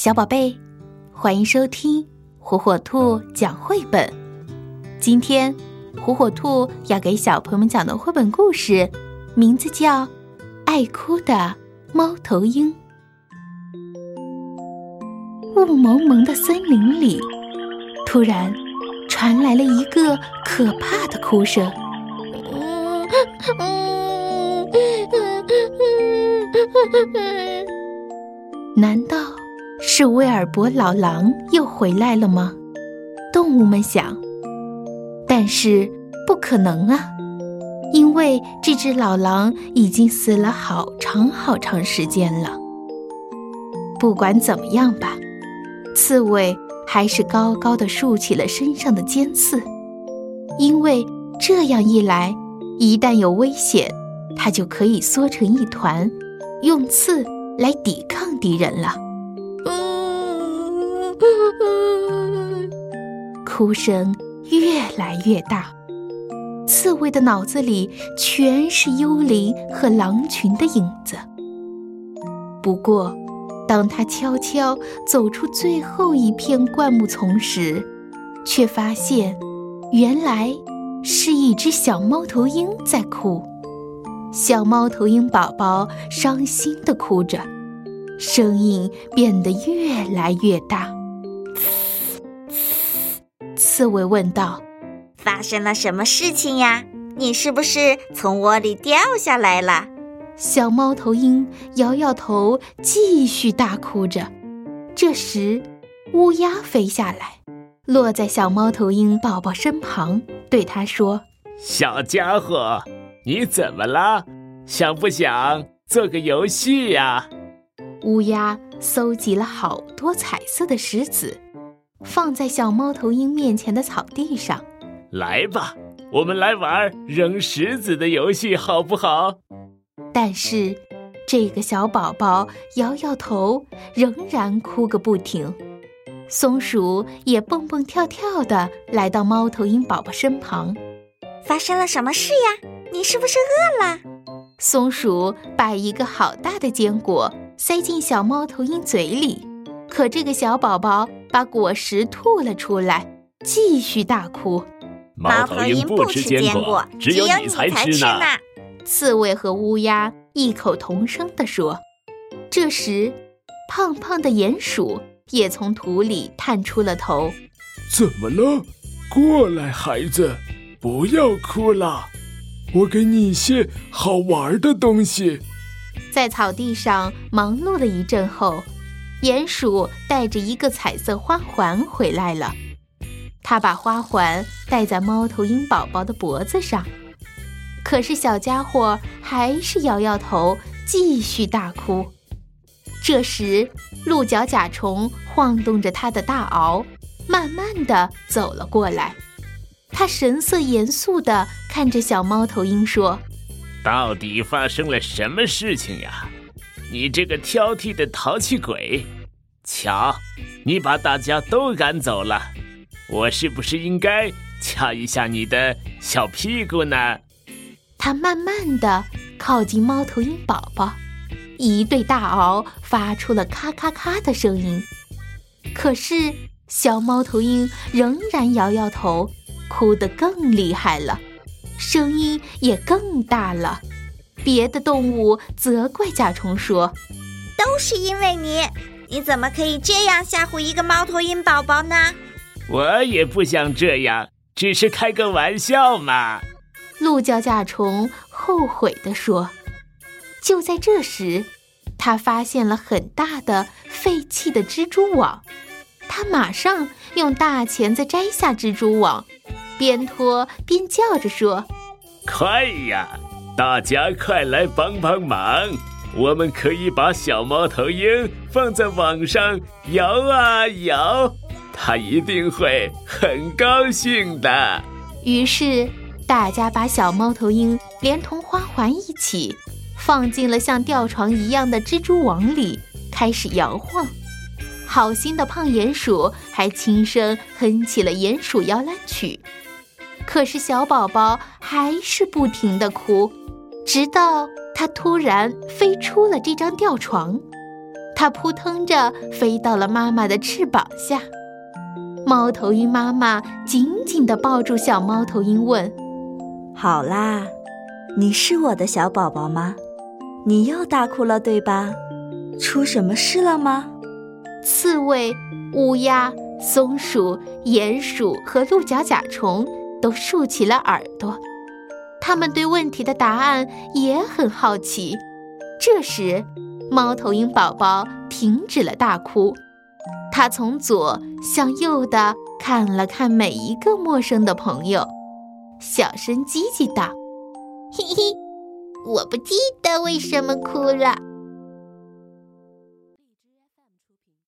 小宝贝，欢迎收听火火兔讲绘本。今天，火火兔要给小朋友们讲的绘本故事，名字叫《爱哭的猫头鹰》。雾蒙蒙的森林里，突然传来了一个可怕的哭声。难道？是威尔伯老狼又回来了吗？动物们想。但是不可能啊，因为这只老狼已经死了好长好长时间了。不管怎么样吧，刺猬还是高高的竖起了身上的尖刺，因为这样一来，一旦有危险，它就可以缩成一团，用刺来抵抗敌人了。哭声越来越大，刺猬的脑子里全是幽灵和狼群的影子。不过，当他悄悄走出最后一片灌木丛时，却发现，原来是一只小猫头鹰在哭。小猫头鹰宝宝伤心地哭着，声音变得越来越大。刺猬问道：“发生了什么事情呀？你是不是从窝里掉下来了？”小猫头鹰摇摇头，继续大哭着。这时，乌鸦飞下来，落在小猫头鹰宝宝身旁，对他说：“小家伙，你怎么了？想不想做个游戏呀？”乌鸦搜集了好多彩色的石子。放在小猫头鹰面前的草地上，来吧，我们来玩扔石子的游戏，好不好？但是，这个小宝宝摇摇头，仍然哭个不停。松鼠也蹦蹦跳跳的来到猫头鹰宝宝身旁。发生了什么事呀？你是不是饿了？松鼠把一个好大的坚果塞进小猫头鹰嘴里。可这个小宝宝把果实吐了出来，继续大哭。猫头鹰不吃坚果，只有你才吃呢。刺猬和乌鸦异口同声地说。这时，胖胖的鼹鼠也从土里探出了头。怎么了？过来，孩子，不要哭了，我给你一些好玩的东西。在草地上忙碌了一阵后。鼹鼠带着一个彩色花环回来了，他把花环戴在猫头鹰宝宝的脖子上，可是小家伙还是摇摇头，继续大哭。这时，鹿角甲虫晃动着它的大螯，慢慢的走了过来。他神色严肃的看着小猫头鹰说：“到底发生了什么事情呀？”你这个挑剔的淘气鬼，瞧，你把大家都赶走了，我是不是应该掐一下你的小屁股呢？他慢慢的靠近猫头鹰宝宝，一对大螯发出了咔咔咔的声音。可是小猫头鹰仍然摇摇头，哭得更厉害了，声音也更大了。别的动物责怪甲虫说：“都是因为你，你怎么可以这样吓唬一个猫头鹰宝宝呢？”我也不想这样，只是开个玩笑嘛。鹿角甲虫后悔地说。就在这时，他发现了很大的废弃的蜘蛛网，他马上用大钳子摘下蜘蛛网，边拖边叫着说：“快呀！”大家快来帮帮忙！我们可以把小猫头鹰放在网上摇啊摇，它一定会很高兴的。于是，大家把小猫头鹰连同花环一起放进了像吊床一样的蜘蛛网里，开始摇晃。好心的胖鼹鼠还轻声哼起了鼹鼠摇篮曲。可是，小宝宝还是不停地哭。直到他突然飞出了这张吊床，它扑腾着飞到了妈妈的翅膀下。猫头鹰妈妈紧紧地抱住小猫头鹰，问：“好啦，你是我的小宝宝吗？你又大哭了，对吧？出什么事了吗？”刺猬、乌鸦、松鼠、鼹鼠和鹿角甲虫都竖起了耳朵，他们对问题的答案也很好奇。这时，猫头鹰宝宝停止了大哭。他从左向右的看了看每一个陌生的朋友，小声叽叽道：“嘿嘿，我不记得为什么哭了。”